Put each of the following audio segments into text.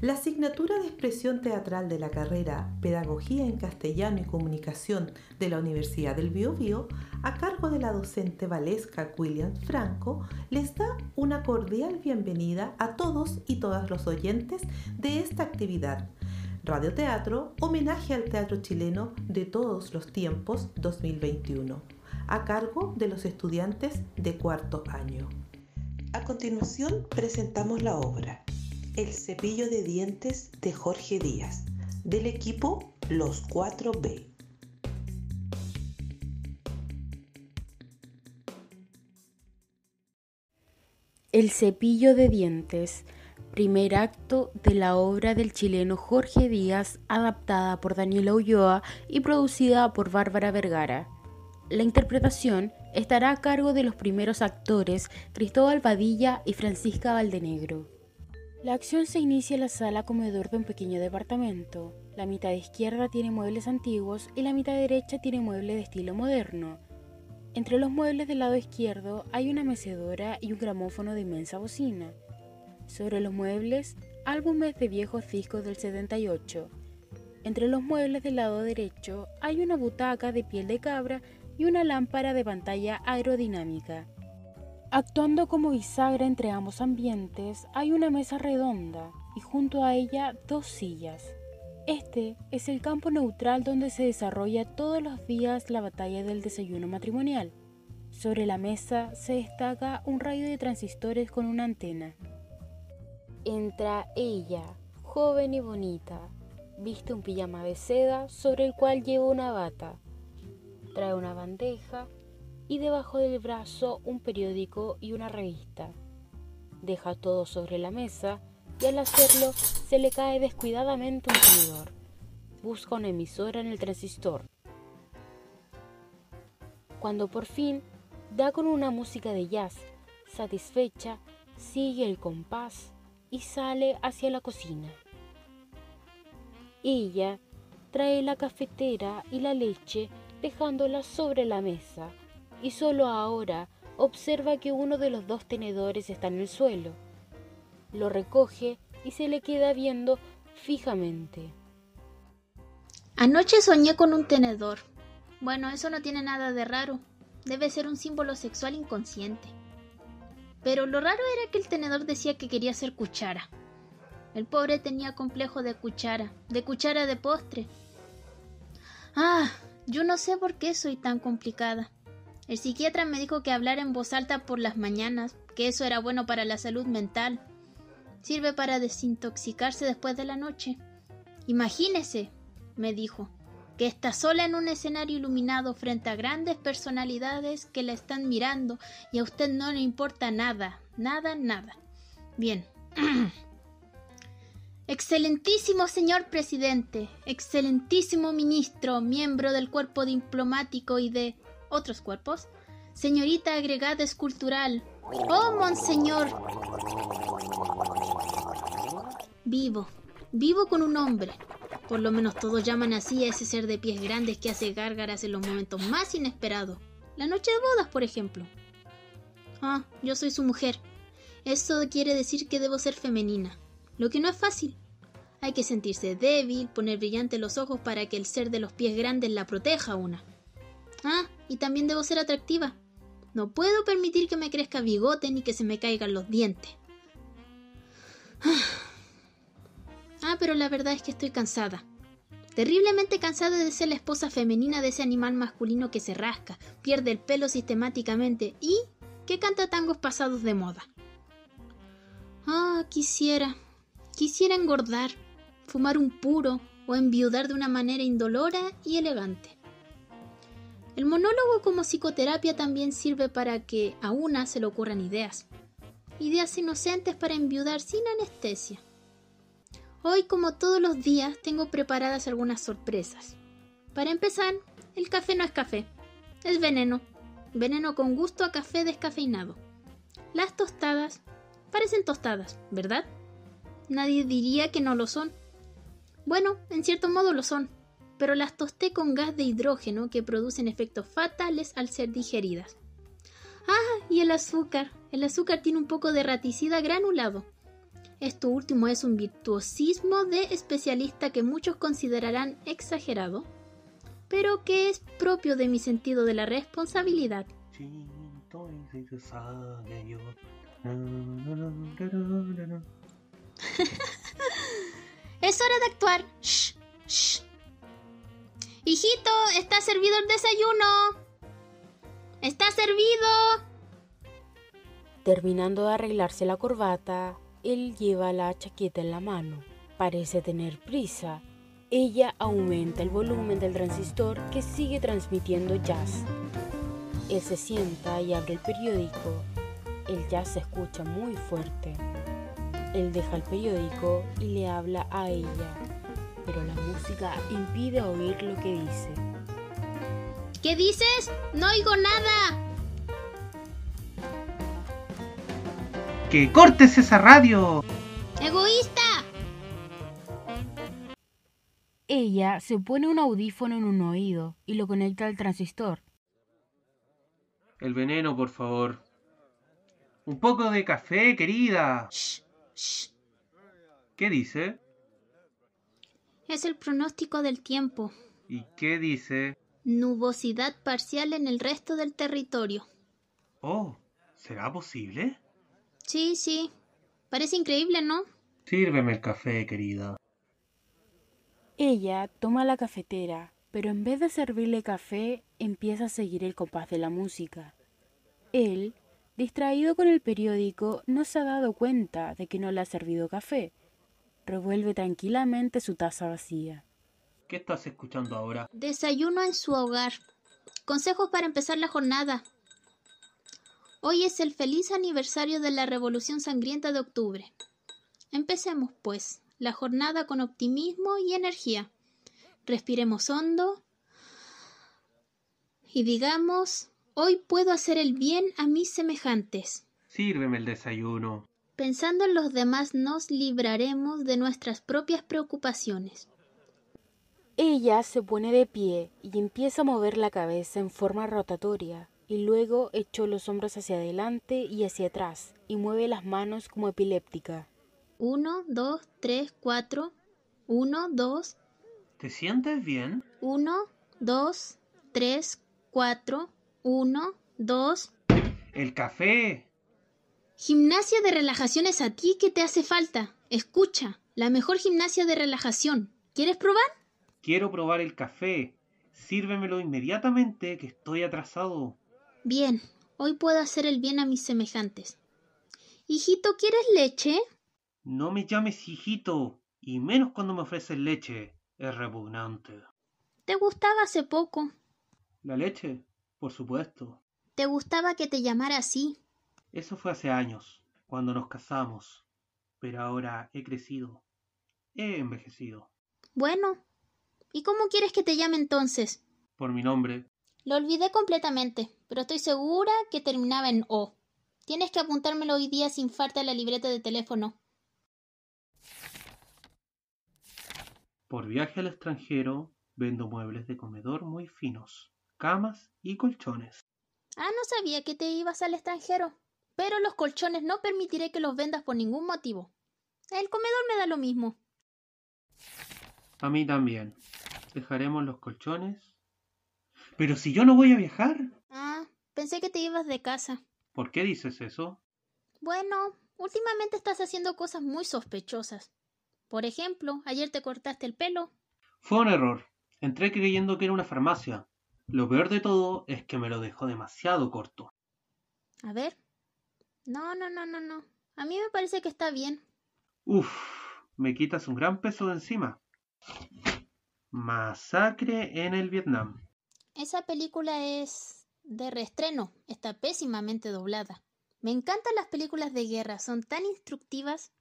La asignatura de expresión teatral de la carrera Pedagogía en Castellano y Comunicación de la Universidad del Biobío, a cargo de la docente Valesca William Franco, les da una cordial bienvenida a todos y todas los oyentes de esta actividad. Radioteatro, homenaje al teatro chileno de todos los tiempos 2021, a cargo de los estudiantes de cuarto año. A continuación presentamos la obra El cepillo de dientes de Jorge Díaz, del equipo Los 4B. El cepillo de dientes, primer acto de la obra del chileno Jorge Díaz, adaptada por Daniela Ulloa y producida por Bárbara Vergara. La interpretación estará a cargo de los primeros actores Cristóbal Badilla y Francisca Valdenegro. La acción se inicia en la sala comedor de un pequeño departamento. La mitad izquierda tiene muebles antiguos y la mitad derecha tiene muebles de estilo moderno. Entre los muebles del lado izquierdo hay una mecedora y un gramófono de inmensa bocina. Sobre los muebles, álbumes de viejos discos del 78. Entre los muebles del lado derecho hay una butaca de piel de cabra y una lámpara de pantalla aerodinámica. Actuando como bisagra entre ambos ambientes hay una mesa redonda y junto a ella dos sillas. Este es el campo neutral donde se desarrolla todos los días la batalla del desayuno matrimonial. Sobre la mesa se destaca un rayo de transistores con una antena. Entra ella, joven y bonita, viste un pijama de seda sobre el cual lleva una bata trae una bandeja y debajo del brazo un periódico y una revista. Deja todo sobre la mesa y al hacerlo se le cae descuidadamente un tenedor. Busca una emisora en el transistor. Cuando por fin da con una música de jazz, satisfecha, sigue el compás y sale hacia la cocina. Ella trae la cafetera y la leche dejándola sobre la mesa, y solo ahora observa que uno de los dos tenedores está en el suelo. Lo recoge y se le queda viendo fijamente. Anoche soñé con un tenedor. Bueno, eso no tiene nada de raro. Debe ser un símbolo sexual inconsciente. Pero lo raro era que el tenedor decía que quería ser cuchara. El pobre tenía complejo de cuchara, de cuchara de postre. Ah, yo no sé por qué soy tan complicada. El psiquiatra me dijo que hablar en voz alta por las mañanas, que eso era bueno para la salud mental. Sirve para desintoxicarse después de la noche. Imagínese, me dijo, que está sola en un escenario iluminado frente a grandes personalidades que la están mirando y a usted no le importa nada, nada, nada. Bien. Excelentísimo señor presidente, excelentísimo ministro, miembro del cuerpo diplomático y de otros cuerpos, señorita agregada escultural, oh monseñor. Vivo, vivo con un hombre. Por lo menos todos llaman así a ese ser de pies grandes que hace gárgaras en los momentos más inesperados. La noche de bodas, por ejemplo. Ah, yo soy su mujer. Eso quiere decir que debo ser femenina lo que no es fácil. Hay que sentirse débil, poner brillantes los ojos para que el ser de los pies grandes la proteja una. Ah, y también debo ser atractiva. No puedo permitir que me crezca bigote ni que se me caigan los dientes. Ah, pero la verdad es que estoy cansada. Terriblemente cansada de ser la esposa femenina de ese animal masculino que se rasca, pierde el pelo sistemáticamente y que canta tangos pasados de moda. Ah, quisiera, Quisiera engordar, fumar un puro o enviudar de una manera indolora y elegante. El monólogo como psicoterapia también sirve para que a una se le ocurran ideas. Ideas inocentes para enviudar sin anestesia. Hoy, como todos los días, tengo preparadas algunas sorpresas. Para empezar, el café no es café, es veneno. Veneno con gusto a café descafeinado. Las tostadas parecen tostadas, ¿verdad? nadie diría que no lo son. Bueno, en cierto modo lo son, pero las tosté con gas de hidrógeno que producen efectos fatales al ser digeridas. Ah, y el azúcar. El azúcar tiene un poco de raticida granulado. Esto último es un virtuosismo de especialista que muchos considerarán exagerado, pero que es propio de mi sentido de la responsabilidad. es hora de actuar. Shh, shh. Hijito, está servido el desayuno. Está servido. Terminando de arreglarse la corbata, él lleva la chaqueta en la mano. Parece tener prisa. Ella aumenta el volumen del transistor que sigue transmitiendo jazz. Él se sienta y abre el periódico. El jazz se escucha muy fuerte. Él deja el periódico y le habla a ella, pero la música impide oír lo que dice. ¿Qué dices? No oigo nada. ¡Que cortes esa radio! ¡Egoísta! Ella se pone un audífono en un oído y lo conecta al transistor. El veneno, por favor. Un poco de café, querida. Shh, shh. ¿Qué dice? Es el pronóstico del tiempo. ¿Y qué dice? Nubosidad parcial en el resto del territorio. Oh, ¿será posible? Sí, sí. Parece increíble, ¿no? Sírveme el café, querida. Ella toma la cafetera, pero en vez de servirle café, empieza a seguir el compás de la música. Él, distraído con el periódico, no se ha dado cuenta de que no le ha servido café. Revuelve tranquilamente su taza vacía. ¿Qué estás escuchando ahora? Desayuno en su hogar. Consejos para empezar la jornada. Hoy es el feliz aniversario de la Revolución Sangrienta de octubre. Empecemos, pues, la jornada con optimismo y energía. Respiremos hondo y digamos, hoy puedo hacer el bien a mis semejantes. Sírveme el desayuno. Pensando en los demás nos libraremos de nuestras propias preocupaciones. Ella se pone de pie y empieza a mover la cabeza en forma rotatoria, y luego echó los hombros hacia adelante y hacia atrás, y mueve las manos como epiléptica. Uno, dos, tres, cuatro. Uno, dos, ¿Te sientes bien? uno, dos, tres, cuatro. Uno, dos. El café. Gimnasia de relajación es a ti que te hace falta. Escucha, la mejor gimnasia de relajación. ¿Quieres probar? Quiero probar el café. Sírvemelo inmediatamente, que estoy atrasado. Bien, hoy puedo hacer el bien a mis semejantes. Hijito, ¿quieres leche? No me llames hijito, y menos cuando me ofreces leche. Es repugnante. Te gustaba hace poco. ¿La leche? Por supuesto. Te gustaba que te llamara así. Eso fue hace años, cuando nos casamos. Pero ahora he crecido. He envejecido. Bueno, ¿y cómo quieres que te llame entonces? Por mi nombre. Lo olvidé completamente, pero estoy segura que terminaba en O. Tienes que apuntármelo hoy día sin falta en la libreta de teléfono. Por viaje al extranjero, vendo muebles de comedor muy finos, camas y colchones. Ah, no sabía que te ibas al extranjero. Pero los colchones no permitiré que los vendas por ningún motivo. El comedor me da lo mismo. A mí también. Dejaremos los colchones. Pero si yo no voy a viajar. Ah, pensé que te ibas de casa. ¿Por qué dices eso? Bueno, últimamente estás haciendo cosas muy sospechosas. Por ejemplo, ayer te cortaste el pelo. Fue un error. Entré creyendo que era una farmacia. Lo peor de todo es que me lo dejó demasiado corto. A ver. No, no, no, no, no. A mí me parece que está bien. Uf, me quitas un gran peso de encima. Masacre en el Vietnam. Esa película es de reestreno. Está pésimamente doblada. Me encantan las películas de guerra. Son tan instructivas.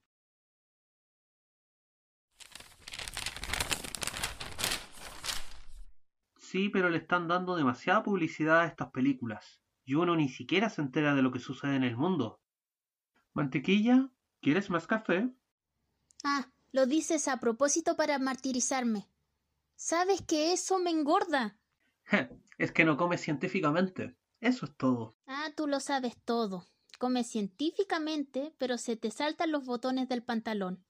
Sí, pero le están dando demasiada publicidad a estas películas. Y uno ni siquiera se entera de lo que sucede en el mundo. Mantequilla, ¿quieres más café? Ah, lo dices a propósito para martirizarme. ¿Sabes que eso me engorda? es que no comes científicamente. Eso es todo. Ah, tú lo sabes todo. Come científicamente, pero se te saltan los botones del pantalón.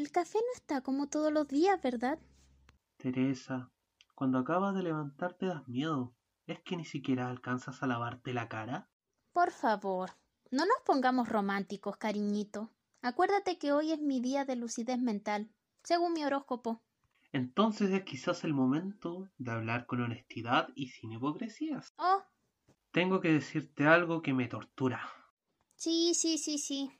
El café no está como todos los días, ¿verdad? Teresa, cuando acabas de levantarte das miedo. ¿Es que ni siquiera alcanzas a lavarte la cara? Por favor, no nos pongamos románticos, cariñito. Acuérdate que hoy es mi día de lucidez mental, según mi horóscopo. Entonces es quizás el momento de hablar con honestidad y sin hipocresías. Oh, Tengo que decirte algo que me tortura. sí, sí, sí, sí.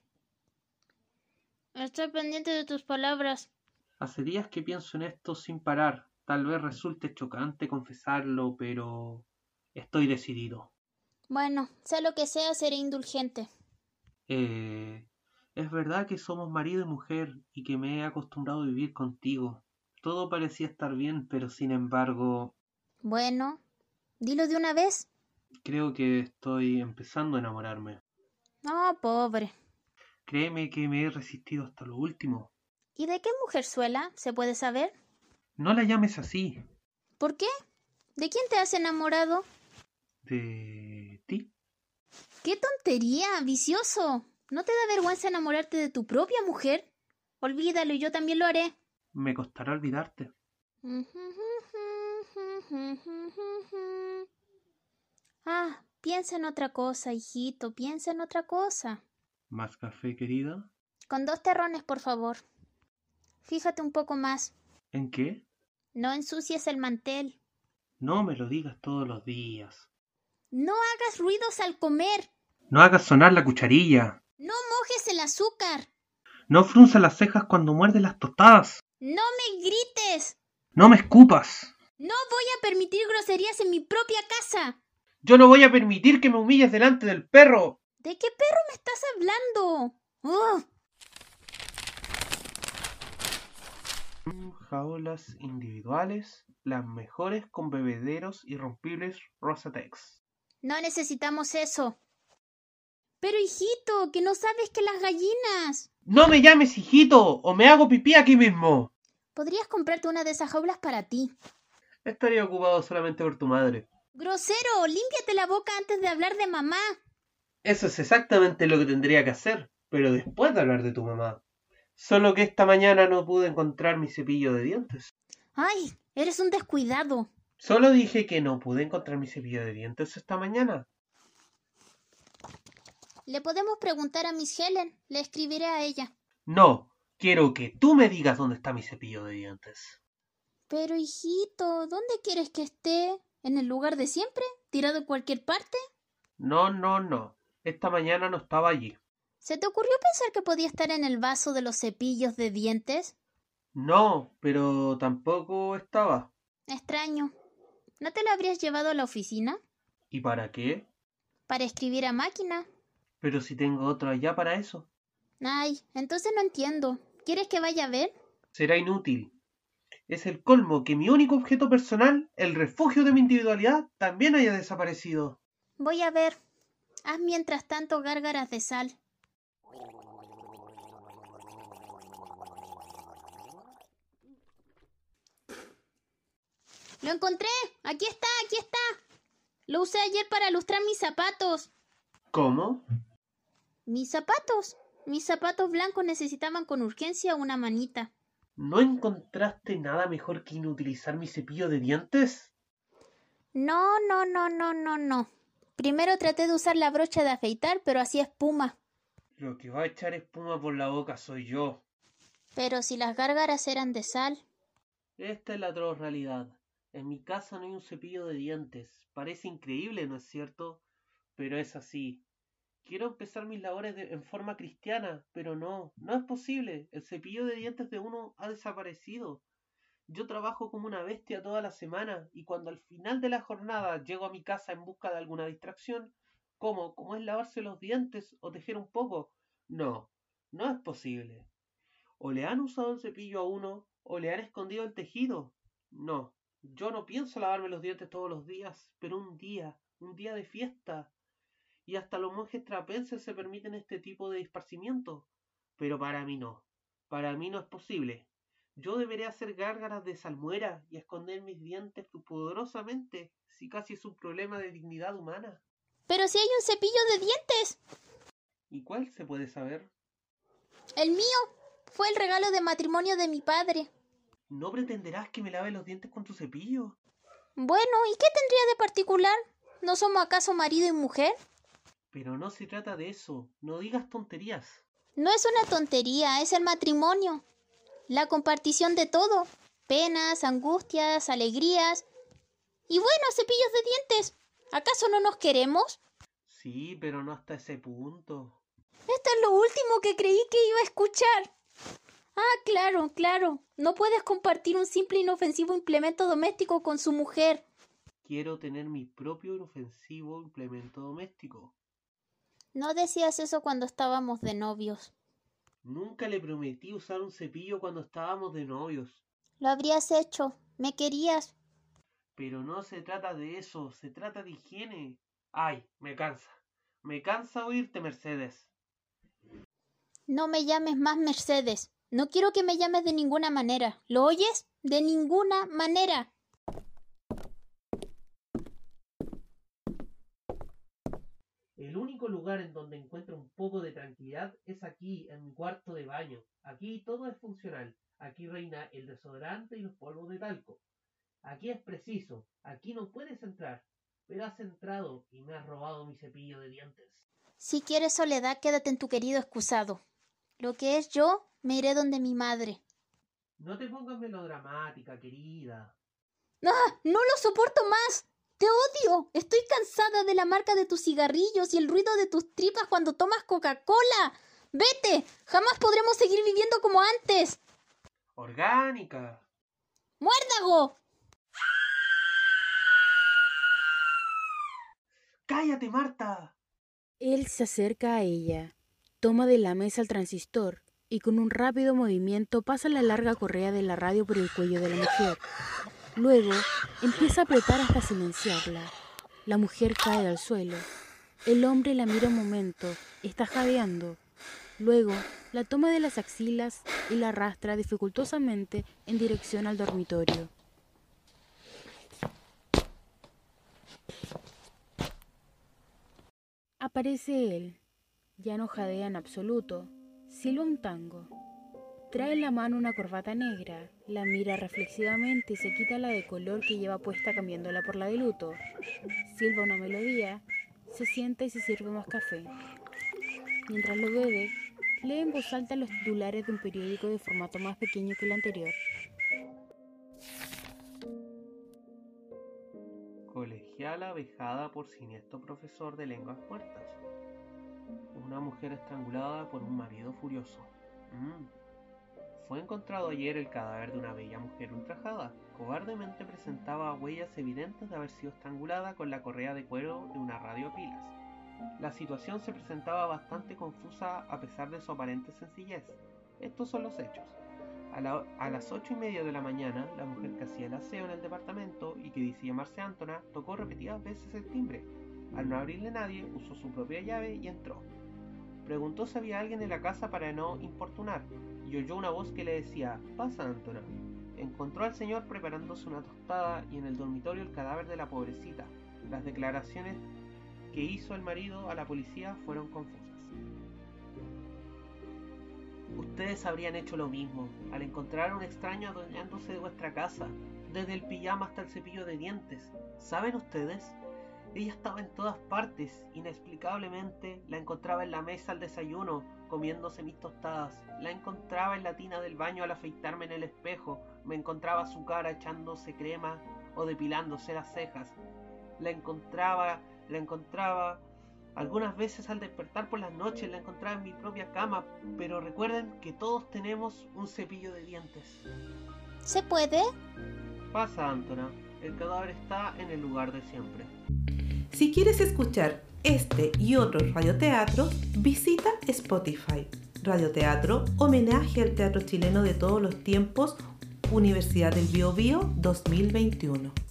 Estoy pendiente de tus palabras. Hace días que pienso en esto sin parar. Tal vez resulte chocante confesarlo, pero estoy decidido. Bueno, sea lo que sea, seré indulgente. Eh, es verdad que somos marido y mujer y que me he acostumbrado a vivir contigo. Todo parecía estar bien, pero sin embargo, Bueno, dilo de una vez. creo que estoy empezando a enamorarme. Oh, pobre. Créeme que me he resistido hasta lo último. ¿Y de qué mujerzuela se puede saber? No la llames así. ¿Por qué? ¿De quién te has enamorado? ¿De ti? ¡Qué tontería, vicioso! ¿No te da vergüenza enamorarte de tu propia mujer? Olvídalo y yo también lo haré. Me costará olvidarte. Ah, piensa en otra cosa, hijito, piensa en otra cosa. ¿Más café, querida? Con dos terrones, por favor. Fíjate un poco más. ¿En qué? No ensucies el mantel. No me lo digas todos los días. No hagas ruidos al comer. No hagas sonar la cucharilla. No mojes el azúcar. No frunzas las cejas cuando muerdes las tostadas. No me grites. No me escupas. No voy a permitir groserías en mi propia casa. Yo no voy a permitir que me humilles delante del perro. ¿De qué perro me estás hablando? ¡Ugh! Jaulas individuales, las mejores con bebederos irrompibles Rosatex. No necesitamos eso. Pero hijito, que no sabes que las gallinas. No me llames hijito o me hago pipí aquí mismo. Podrías comprarte una de esas jaulas para ti. Estaría ocupado solamente por tu madre. Grosero, límpiate la boca antes de hablar de mamá. Eso es exactamente lo que tendría que hacer, pero después de hablar de tu mamá. Solo que esta mañana no pude encontrar mi cepillo de dientes. Ay, eres un descuidado. Solo dije que no pude encontrar mi cepillo de dientes esta mañana. Le podemos preguntar a Miss Helen. Le escribiré a ella. No, quiero que tú me digas dónde está mi cepillo de dientes. Pero hijito, ¿dónde quieres que esté? ¿En el lugar de siempre? ¿Tirado en cualquier parte? No, no, no. Esta mañana no estaba allí. ¿Se te ocurrió pensar que podía estar en el vaso de los cepillos de dientes? No, pero tampoco estaba. Extraño. ¿No te lo habrías llevado a la oficina? ¿Y para qué? Para escribir a máquina. Pero si tengo otro allá para eso. Ay, entonces no entiendo. ¿Quieres que vaya a ver? Será inútil. Es el colmo que mi único objeto personal, el refugio de mi individualidad, también haya desaparecido. Voy a ver. Haz mientras tanto gárgaras de sal. ¡Lo encontré! ¡Aquí está! ¡Aquí está! Lo usé ayer para lustrar mis zapatos. ¿Cómo? ¿Mis zapatos? Mis zapatos blancos necesitaban con urgencia una manita. ¿No encontraste nada mejor que inutilizar mi cepillo de dientes? No, no, no, no, no, no. Primero traté de usar la brocha de afeitar, pero hacía espuma. Lo que va a echar espuma por la boca soy yo. Pero si las gárgaras eran de sal. Esta es la atroz realidad. En mi casa no hay un cepillo de dientes. Parece increíble, ¿no es cierto? Pero es así. Quiero empezar mis labores de- en forma cristiana, pero no, no es posible. El cepillo de dientes de uno ha desaparecido. Yo trabajo como una bestia toda la semana y cuando al final de la jornada llego a mi casa en busca de alguna distracción, como, como es lavarse los dientes o tejer un poco, no, no es posible. O le han usado el cepillo a uno o le han escondido el tejido. No, yo no pienso lavarme los dientes todos los días, pero un día, un día de fiesta. Y hasta los monjes trapenses se permiten este tipo de esparcimiento. Pero para mí no. Para mí no es posible. Yo deberé hacer gárgaras de salmuera y esconder mis dientes pudorosamente, si casi es un problema de dignidad humana. Pero si hay un cepillo de dientes. ¿Y cuál se puede saber? El mío. Fue el regalo de matrimonio de mi padre. ¿No pretenderás que me lave los dientes con tu cepillo? Bueno, ¿y qué tendría de particular? ¿No somos acaso marido y mujer? Pero no se trata de eso. No digas tonterías. No es una tontería, es el matrimonio. La compartición de todo. Penas, angustias, alegrías. Y bueno, cepillos de dientes. ¿Acaso no nos queremos? Sí, pero no hasta ese punto. Esto es lo último que creí que iba a escuchar. Ah, claro, claro. No puedes compartir un simple e inofensivo implemento doméstico con su mujer. Quiero tener mi propio inofensivo implemento doméstico. No decías eso cuando estábamos de novios. Nunca le prometí usar un cepillo cuando estábamos de novios. Lo habrías hecho. Me querías. Pero no se trata de eso, se trata de higiene. Ay, me cansa. Me cansa oírte, Mercedes. No me llames más Mercedes. No quiero que me llames de ninguna manera. ¿Lo oyes? De ninguna manera. El único lugar en donde encuentro un poco de tranquilidad es aquí, en mi cuarto de baño. Aquí todo es funcional. Aquí reina el desodorante y los polvos de talco. Aquí es preciso. Aquí no puedes entrar. Pero has entrado y me has robado mi cepillo de dientes. Si quieres soledad, quédate en tu querido excusado. Lo que es yo, me iré donde mi madre. No te pongas melodramática, querida. ¡Ah! ¡No lo soporto más! ¡Te odio! Estoy cansada de la marca de tus cigarrillos y el ruido de tus tripas cuando tomas Coca-Cola. ¡Vete! Jamás podremos seguir viviendo como antes. Orgánica. ¡Muérdago! ¡Cállate, Marta! Él se acerca a ella, toma de la mesa el transistor y con un rápido movimiento pasa la larga correa de la radio por el cuello de la mujer. Luego empieza a apretar hasta silenciarla. La mujer cae al suelo. El hombre la mira un momento, está jadeando. Luego la toma de las axilas y la arrastra dificultosamente en dirección al dormitorio. Aparece él. Ya no jadea en absoluto. Silba un tango. Trae en la mano una corbata negra, la mira reflexivamente y se quita la de color que lleva puesta cambiándola por la de luto. Silba una melodía, se sienta y se sirve más café. Mientras lo bebe, lee en voz alta los titulares de un periódico de formato más pequeño que el anterior. Colegiala vejada por siniestro profesor de lenguas muertas. Una mujer estrangulada por un marido furioso. Mm. Fue encontrado ayer el cadáver de una bella mujer ultrajada. Cobardemente presentaba huellas evidentes de haber sido estrangulada con la correa de cuero de una radio pilas. La situación se presentaba bastante confusa a pesar de su aparente sencillez. Estos son los hechos. A, las ocho y media de la mañana, la mujer que hacía el aseo en el departamento y que decía llamarse Antona tocó repetidas veces el timbre. Al no abrirle nadie, usó su propia llave y entró. Preguntó si había alguien en la casa para no importunar, y oyó una voz que le decía, pasa, Antona. Encontró al señor preparándose una tostada y en el dormitorio el cadáver de la pobrecita. Las declaraciones que hizo el marido a la policía fueron confusas. Ustedes habrían hecho lo mismo, al encontrar a un extraño adueñándose de vuestra casa, desde el pijama hasta el cepillo de dientes. ¿Saben ustedes? Ella estaba en todas partes, inexplicablemente la encontraba en la mesa al desayuno, comiéndose mis tostadas, la encontraba en la tina del baño al afeitarme en el espejo, me encontraba su cara echándose crema o depilándose las cejas, la encontraba, la encontraba algunas veces al despertar por las noches la encontraba en mi propia cama, pero recuerden que todos tenemos un cepillo de dientes. ¿Se puede? Pasa, Antona. El cadáver está en el lugar de siempre. Si quieres escuchar este y otros radioteatros, visita Spotify. Radioteatro, homenaje al teatro chileno de todos los tiempos, Universidad del Bio Bio 2021.